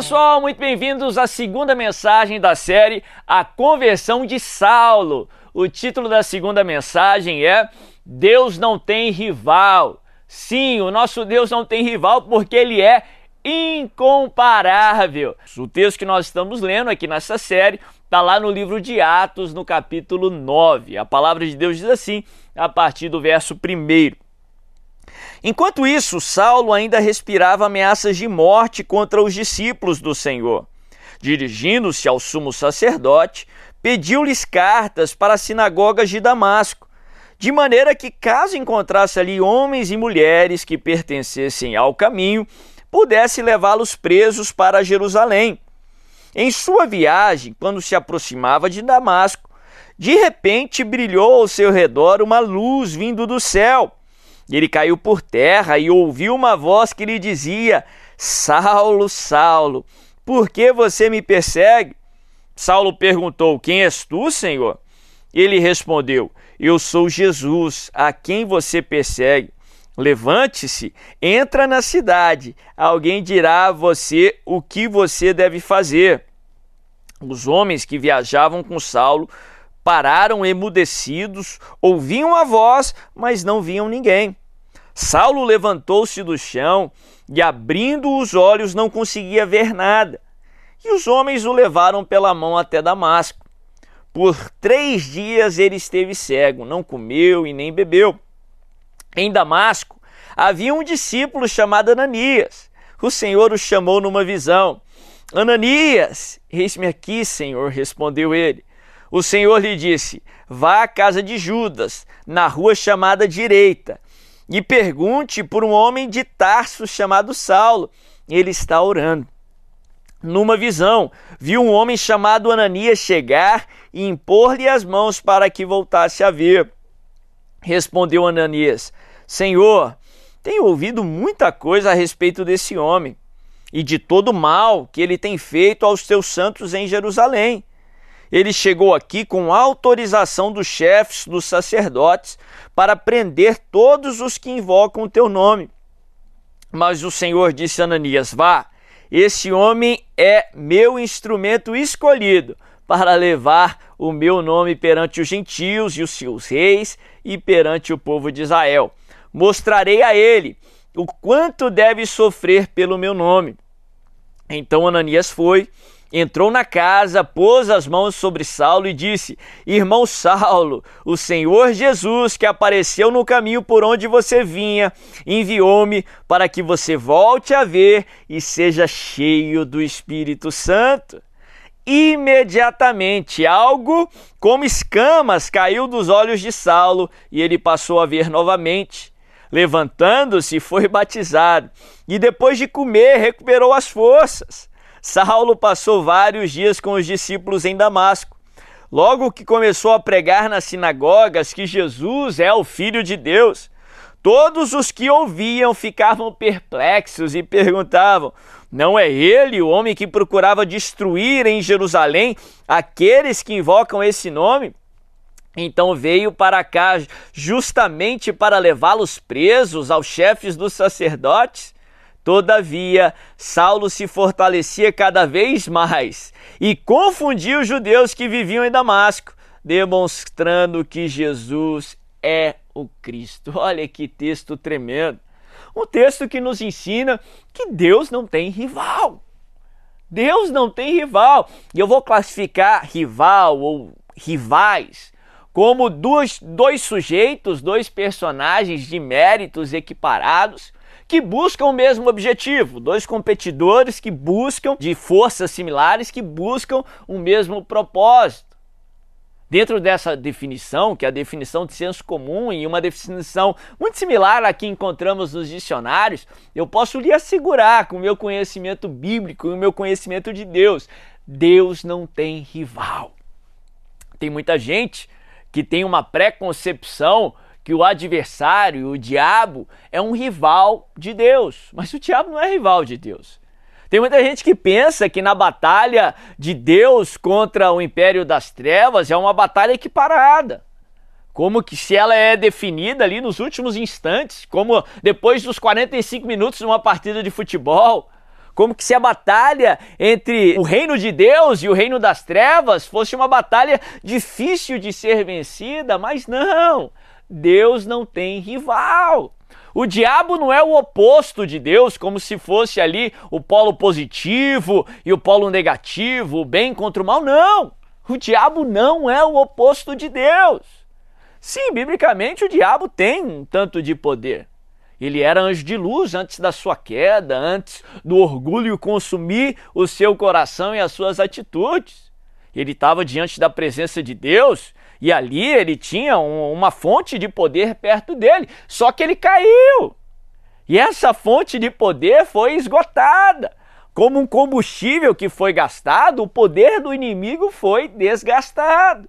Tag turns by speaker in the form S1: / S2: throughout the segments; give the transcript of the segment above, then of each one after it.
S1: Pessoal, muito bem-vindos à segunda mensagem da série A Conversão de Saulo. O título da segunda mensagem é Deus não tem rival. Sim, o nosso Deus não tem rival porque ele é incomparável. O texto que nós estamos lendo aqui nessa série está lá no livro de Atos, no capítulo 9. A palavra de Deus diz assim, a partir do verso 1. Enquanto isso, Saulo ainda respirava ameaças de morte contra os discípulos do Senhor. Dirigindo-se ao sumo sacerdote, pediu-lhes cartas para as sinagogas de Damasco, de maneira que, caso encontrasse ali homens e mulheres que pertencessem ao caminho, pudesse levá-los presos para Jerusalém. Em sua viagem, quando se aproximava de Damasco, de repente brilhou ao seu redor uma luz vindo do céu. Ele caiu por terra e ouviu uma voz que lhe dizia: Saulo, Saulo, por que você me persegue? Saulo perguntou: Quem és tu, Senhor? Ele respondeu: Eu sou Jesus, a quem você persegue. Levante-se, entra na cidade, alguém dirá a você o que você deve fazer. Os homens que viajavam com Saulo pararam emudecidos, ouviam a voz, mas não viam ninguém. Saulo levantou-se do chão e, abrindo os olhos, não conseguia ver nada. E os homens o levaram pela mão até Damasco. Por três dias ele esteve cego, não comeu e nem bebeu. Em Damasco havia um discípulo chamado Ananias. O Senhor o chamou numa visão. Ananias, eis-me aqui, Senhor, respondeu ele. O Senhor lhe disse: Vá à casa de Judas, na rua chamada Direita, e pergunte por um homem de Tarso chamado Saulo. Ele está orando. Numa visão, viu um homem chamado Ananias chegar e impor-lhe as mãos para que voltasse a ver. Respondeu Ananias: Senhor, tenho ouvido muita coisa a respeito desse homem e de todo o mal que ele tem feito aos teus santos em Jerusalém. Ele chegou aqui com autorização dos chefes dos sacerdotes para prender todos os que invocam o teu nome. Mas o Senhor disse a Ananias: Vá, esse homem é meu instrumento escolhido para levar o meu nome perante os gentios e os seus reis e perante o povo de Israel. Mostrarei a ele o quanto deve sofrer pelo meu nome. Então Ananias foi, entrou na casa, pôs as mãos sobre Saulo e disse: Irmão Saulo, o Senhor Jesus, que apareceu no caminho por onde você vinha, enviou-me para que você volte a ver e seja cheio do Espírito Santo imediatamente algo como escamas caiu dos olhos de Saulo e ele passou a ver novamente. Levantando-se, foi batizado e depois de comer, recuperou as forças. Saulo passou vários dias com os discípulos em Damasco. Logo que começou a pregar nas sinagogas que Jesus é o Filho de Deus, todos os que ouviam ficavam perplexos e perguntavam: não é ele o homem que procurava destruir em Jerusalém aqueles que invocam esse nome? Então veio para cá justamente para levá-los presos aos chefes dos sacerdotes. Todavia, Saulo se fortalecia cada vez mais e confundia os judeus que viviam em Damasco, demonstrando que Jesus é o Cristo. Olha que texto tremendo. Um texto que nos ensina que Deus não tem rival. Deus não tem rival. E eu vou classificar rival ou rivais como dois, dois sujeitos, dois personagens de méritos equiparados que buscam o mesmo objetivo, dois competidores que buscam de forças similares que buscam o mesmo propósito. Dentro dessa definição, que é a definição de senso comum e uma definição muito similar à que encontramos nos dicionários, eu posso lhe assegurar, com o meu conhecimento bíblico e o meu conhecimento de Deus, Deus não tem rival. Tem muita gente que tem uma preconcepção que o adversário, o diabo, é um rival de Deus, mas o diabo não é rival de Deus. Tem muita gente que pensa que na batalha de Deus contra o império das trevas é uma batalha equiparada. Como que se ela é definida ali nos últimos instantes, como depois dos 45 minutos de uma partida de futebol, como que se a batalha entre o reino de Deus e o reino das trevas fosse uma batalha difícil de ser vencida, mas não. Deus não tem rival. O diabo não é o oposto de Deus, como se fosse ali o polo positivo e o polo negativo, o bem contra o mal. Não! O diabo não é o oposto de Deus. Sim, biblicamente o diabo tem um tanto de poder. Ele era anjo de luz antes da sua queda, antes do orgulho consumir o seu coração e as suas atitudes. Ele estava diante da presença de Deus e ali ele tinha um, uma fonte de poder perto dele, só que ele caiu. E essa fonte de poder foi esgotada. Como um combustível que foi gastado, o poder do inimigo foi desgastado.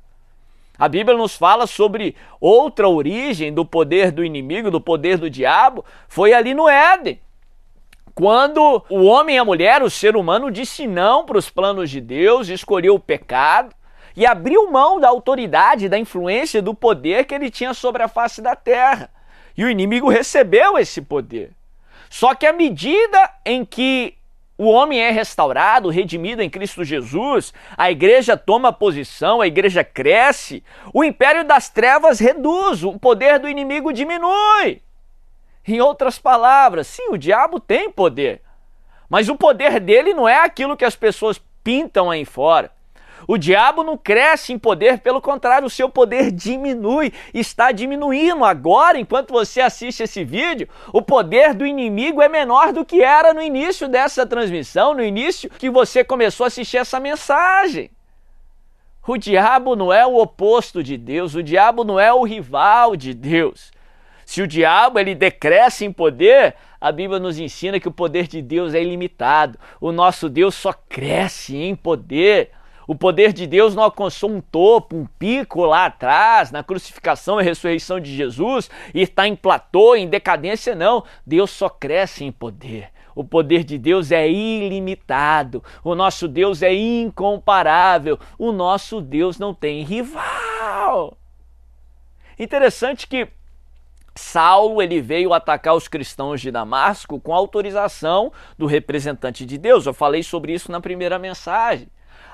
S1: A Bíblia nos fala sobre outra origem do poder do inimigo, do poder do diabo, foi ali no Éden. Quando o homem e a mulher, o ser humano, disse não para os planos de Deus, escolheu o pecado, e abriu mão da autoridade, da influência, do poder que ele tinha sobre a face da terra. E o inimigo recebeu esse poder. Só que à medida em que o homem é restaurado, redimido em Cristo Jesus, a igreja toma posição, a igreja cresce, o império das trevas reduz, o poder do inimigo diminui. Em outras palavras, sim, o diabo tem poder, mas o poder dele não é aquilo que as pessoas pintam aí fora. O diabo não cresce em poder, pelo contrário, o seu poder diminui, está diminuindo. Agora, enquanto você assiste esse vídeo, o poder do inimigo é menor do que era no início dessa transmissão, no início que você começou a assistir essa mensagem. O diabo não é o oposto de Deus, o diabo não é o rival de Deus. Se o diabo ele decresce em poder, a Bíblia nos ensina que o poder de Deus é ilimitado. O nosso Deus só cresce em poder. O poder de Deus não alcançou um topo, um pico lá atrás, na crucificação e ressurreição de Jesus, e está em platô, em decadência, não. Deus só cresce em poder. O poder de Deus é ilimitado. O nosso Deus é incomparável. O nosso Deus não tem rival. Interessante que Saulo ele veio atacar os cristãos de Damasco com autorização do representante de Deus. Eu falei sobre isso na primeira mensagem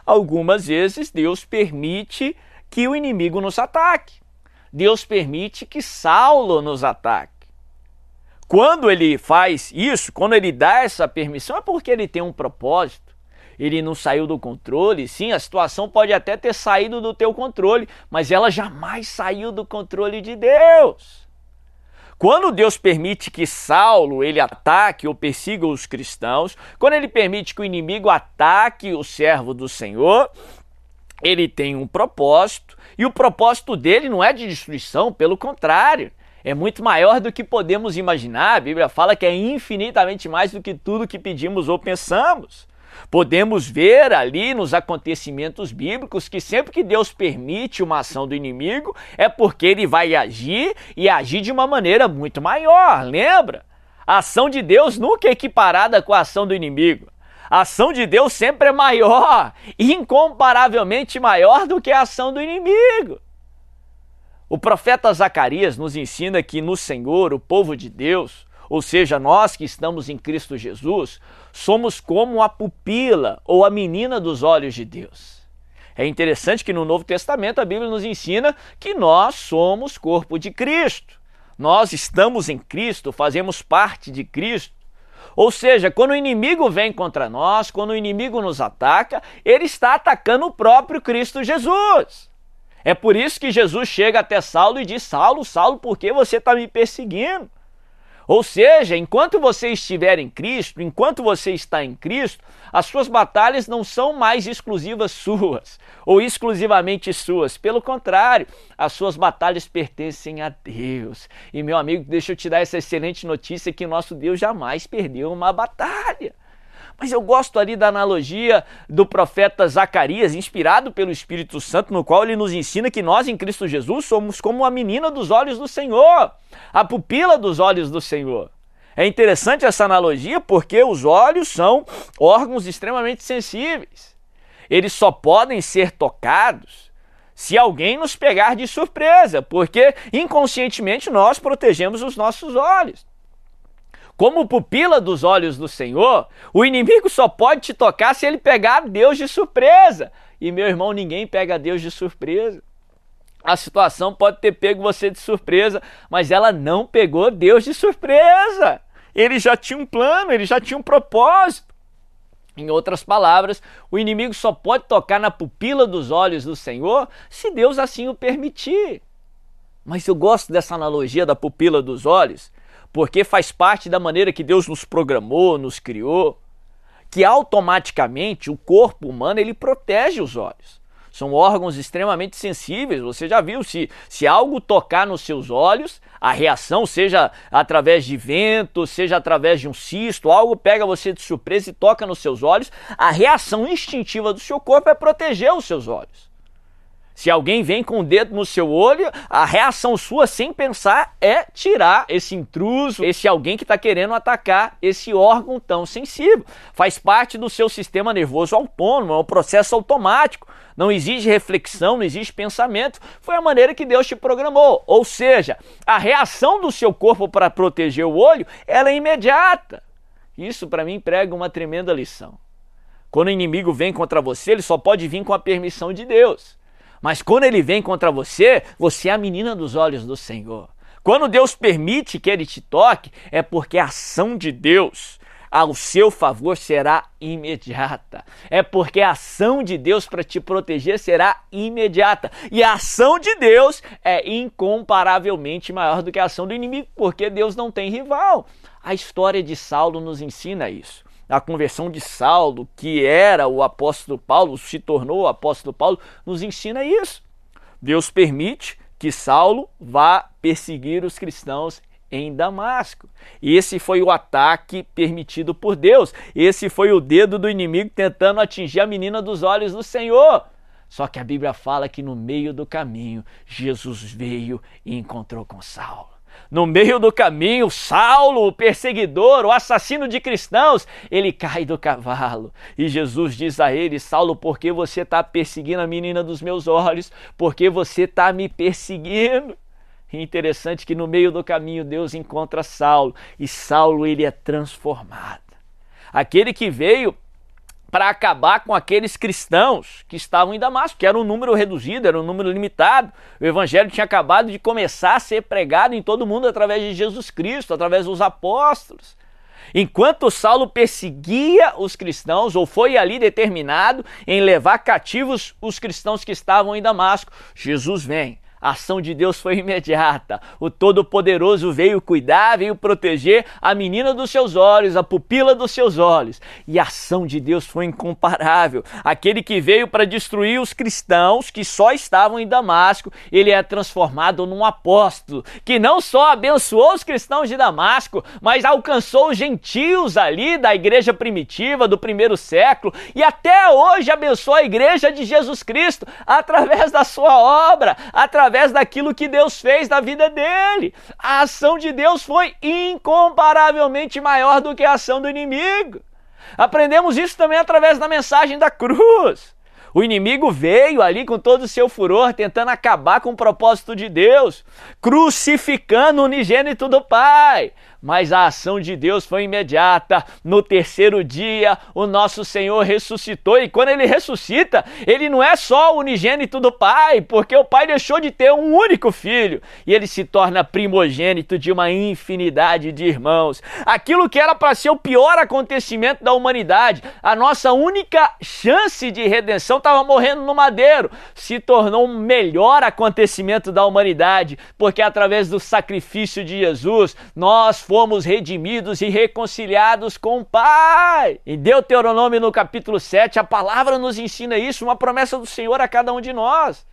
S1: algumas vezes Deus permite que o inimigo nos ataque. Deus permite que Saulo nos ataque. Quando ele faz isso, quando ele dá essa permissão, é porque ele tem um propósito. Ele não saiu do controle. Sim, a situação pode até ter saído do teu controle, mas ela jamais saiu do controle de Deus. Quando Deus permite que Saulo ele ataque ou persiga os cristãos, quando ele permite que o inimigo ataque o servo do Senhor, ele tem um propósito, e o propósito dele não é de destruição, pelo contrário, é muito maior do que podemos imaginar. A Bíblia fala que é infinitamente mais do que tudo que pedimos ou pensamos. Podemos ver ali nos acontecimentos bíblicos que sempre que Deus permite uma ação do inimigo é porque ele vai agir e agir de uma maneira muito maior, lembra? A ação de Deus nunca é equiparada com a ação do inimigo. A ação de Deus sempre é maior, incomparavelmente maior do que a ação do inimigo. O profeta Zacarias nos ensina que no Senhor, o povo de Deus, ou seja, nós que estamos em Cristo Jesus, somos como a pupila ou a menina dos olhos de Deus. É interessante que no Novo Testamento a Bíblia nos ensina que nós somos corpo de Cristo. Nós estamos em Cristo, fazemos parte de Cristo. Ou seja, quando o inimigo vem contra nós, quando o inimigo nos ataca, ele está atacando o próprio Cristo Jesus. É por isso que Jesus chega até Saulo e diz: Saulo, Saulo, por que você está me perseguindo? Ou seja, enquanto você estiver em Cristo, enquanto você está em Cristo, as suas batalhas não são mais exclusivas suas ou exclusivamente suas. Pelo contrário, as suas batalhas pertencem a Deus. E meu amigo, deixa eu te dar essa excelente notícia que nosso Deus jamais perdeu uma batalha. Mas eu gosto ali da analogia do profeta Zacarias, inspirado pelo Espírito Santo, no qual ele nos ensina que nós em Cristo Jesus somos como a menina dos olhos do Senhor, a pupila dos olhos do Senhor. É interessante essa analogia porque os olhos são órgãos extremamente sensíveis. Eles só podem ser tocados se alguém nos pegar de surpresa, porque inconscientemente nós protegemos os nossos olhos. Como pupila dos olhos do Senhor, o inimigo só pode te tocar se ele pegar Deus de surpresa. E meu irmão, ninguém pega Deus de surpresa. A situação pode ter pego você de surpresa, mas ela não pegou Deus de surpresa. Ele já tinha um plano, ele já tinha um propósito. Em outras palavras, o inimigo só pode tocar na pupila dos olhos do Senhor se Deus assim o permitir. Mas eu gosto dessa analogia da pupila dos olhos, porque faz parte da maneira que Deus nos programou, nos criou, que automaticamente o corpo humano ele protege os olhos. São órgãos extremamente sensíveis. Você já viu se, se algo tocar nos seus olhos, a reação, seja através de vento, seja através de um cisto, algo pega você de surpresa e toca nos seus olhos, a reação instintiva do seu corpo é proteger os seus olhos. Se alguém vem com o dedo no seu olho, a reação sua, sem pensar, é tirar esse intruso, esse alguém que está querendo atacar esse órgão tão sensível. Faz parte do seu sistema nervoso autônomo, é um processo automático. Não exige reflexão, não existe pensamento. Foi a maneira que Deus te programou. Ou seja, a reação do seu corpo para proteger o olho, ela é imediata. Isso para mim prega uma tremenda lição. Quando o inimigo vem contra você, ele só pode vir com a permissão de Deus. Mas quando ele vem contra você, você é a menina dos olhos do Senhor. Quando Deus permite que ele te toque, é porque a ação de Deus ao seu favor será imediata. É porque a ação de Deus para te proteger será imediata. E a ação de Deus é incomparavelmente maior do que a ação do inimigo, porque Deus não tem rival. A história de Saulo nos ensina isso a conversão de Saulo, que era o apóstolo Paulo, se tornou o apóstolo Paulo, nos ensina isso. Deus permite que Saulo vá perseguir os cristãos em Damasco. Esse foi o ataque permitido por Deus. Esse foi o dedo do inimigo tentando atingir a menina dos olhos do Senhor. Só que a Bíblia fala que no meio do caminho Jesus veio e encontrou com Saulo. No meio do caminho, Saulo, o perseguidor, o assassino de cristãos, ele cai do cavalo. E Jesus diz a ele: Saulo, por que você está perseguindo a menina dos meus olhos? Por que você está me perseguindo? Interessante que no meio do caminho Deus encontra Saulo e Saulo ele é transformado. Aquele que veio para acabar com aqueles cristãos que estavam em Damasco, que era um número reduzido, era um número limitado. O evangelho tinha acabado de começar a ser pregado em todo mundo através de Jesus Cristo, através dos apóstolos. Enquanto Saulo perseguia os cristãos, ou foi ali determinado em levar cativos os cristãos que estavam em Damasco, Jesus vem a ação de Deus foi imediata. O Todo-Poderoso veio cuidar, veio proteger a menina dos seus olhos, a pupila dos seus olhos. E a ação de Deus foi incomparável. Aquele que veio para destruir os cristãos que só estavam em Damasco, ele é transformado num apóstolo que não só abençoou os cristãos de Damasco, mas alcançou os gentios ali da igreja primitiva do primeiro século e até hoje abençoa a igreja de Jesus Cristo através da sua obra, através através daquilo que Deus fez na vida dele. A ação de Deus foi incomparavelmente maior do que a ação do inimigo. Aprendemos isso também através da mensagem da cruz. O inimigo veio ali com todo o seu furor, tentando acabar com o propósito de Deus, crucificando o unigênito do Pai mas a ação de Deus foi imediata. No terceiro dia, o nosso Senhor ressuscitou, e quando ele ressuscita, ele não é só o unigênito do Pai, porque o Pai deixou de ter um único filho, e ele se torna primogênito de uma infinidade de irmãos. Aquilo que era para ser o pior acontecimento da humanidade, a nossa única chance de redenção estava morrendo no madeiro, se tornou o um melhor acontecimento da humanidade, porque através do sacrifício de Jesus, nós fomos redimidos e reconciliados com o Pai. Em Deuteronômio, no capítulo 7, a palavra nos ensina isso, uma promessa do Senhor a cada um de nós.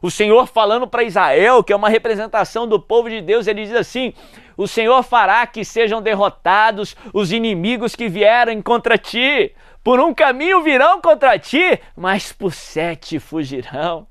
S1: O Senhor falando para Israel, que é uma representação do povo de Deus, ele diz assim: O Senhor fará que sejam derrotados os inimigos que vierem contra ti. Por um caminho virão contra ti, mas por sete fugirão.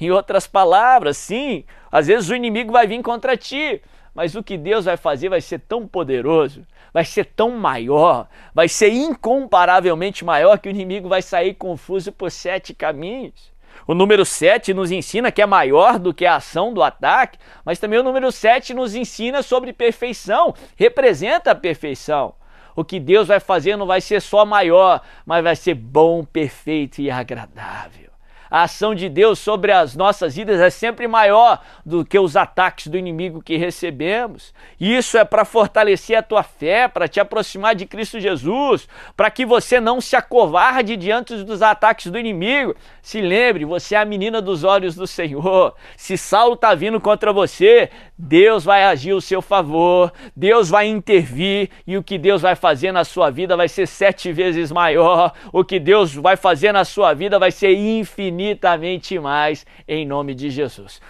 S1: Em outras palavras, sim, às vezes o inimigo vai vir contra ti, mas o que Deus vai fazer vai ser tão poderoso, vai ser tão maior, vai ser incomparavelmente maior que o inimigo vai sair confuso por sete caminhos. O número 7 nos ensina que é maior do que a ação do ataque, mas também o número 7 nos ensina sobre perfeição, representa a perfeição. O que Deus vai fazer não vai ser só maior, mas vai ser bom, perfeito e agradável a ação de Deus sobre as nossas vidas é sempre maior do que os ataques do inimigo que recebemos. Isso é para fortalecer a tua fé, para te aproximar de Cristo Jesus, para que você não se acovarde diante dos ataques do inimigo. Se lembre, você é a menina dos olhos do Senhor. Se Saulo está vindo contra você, Deus vai agir ao seu favor, Deus vai intervir e o que Deus vai fazer na sua vida vai ser sete vezes maior. O que Deus vai fazer na sua vida vai ser infinitamente mais em nome de Jesus.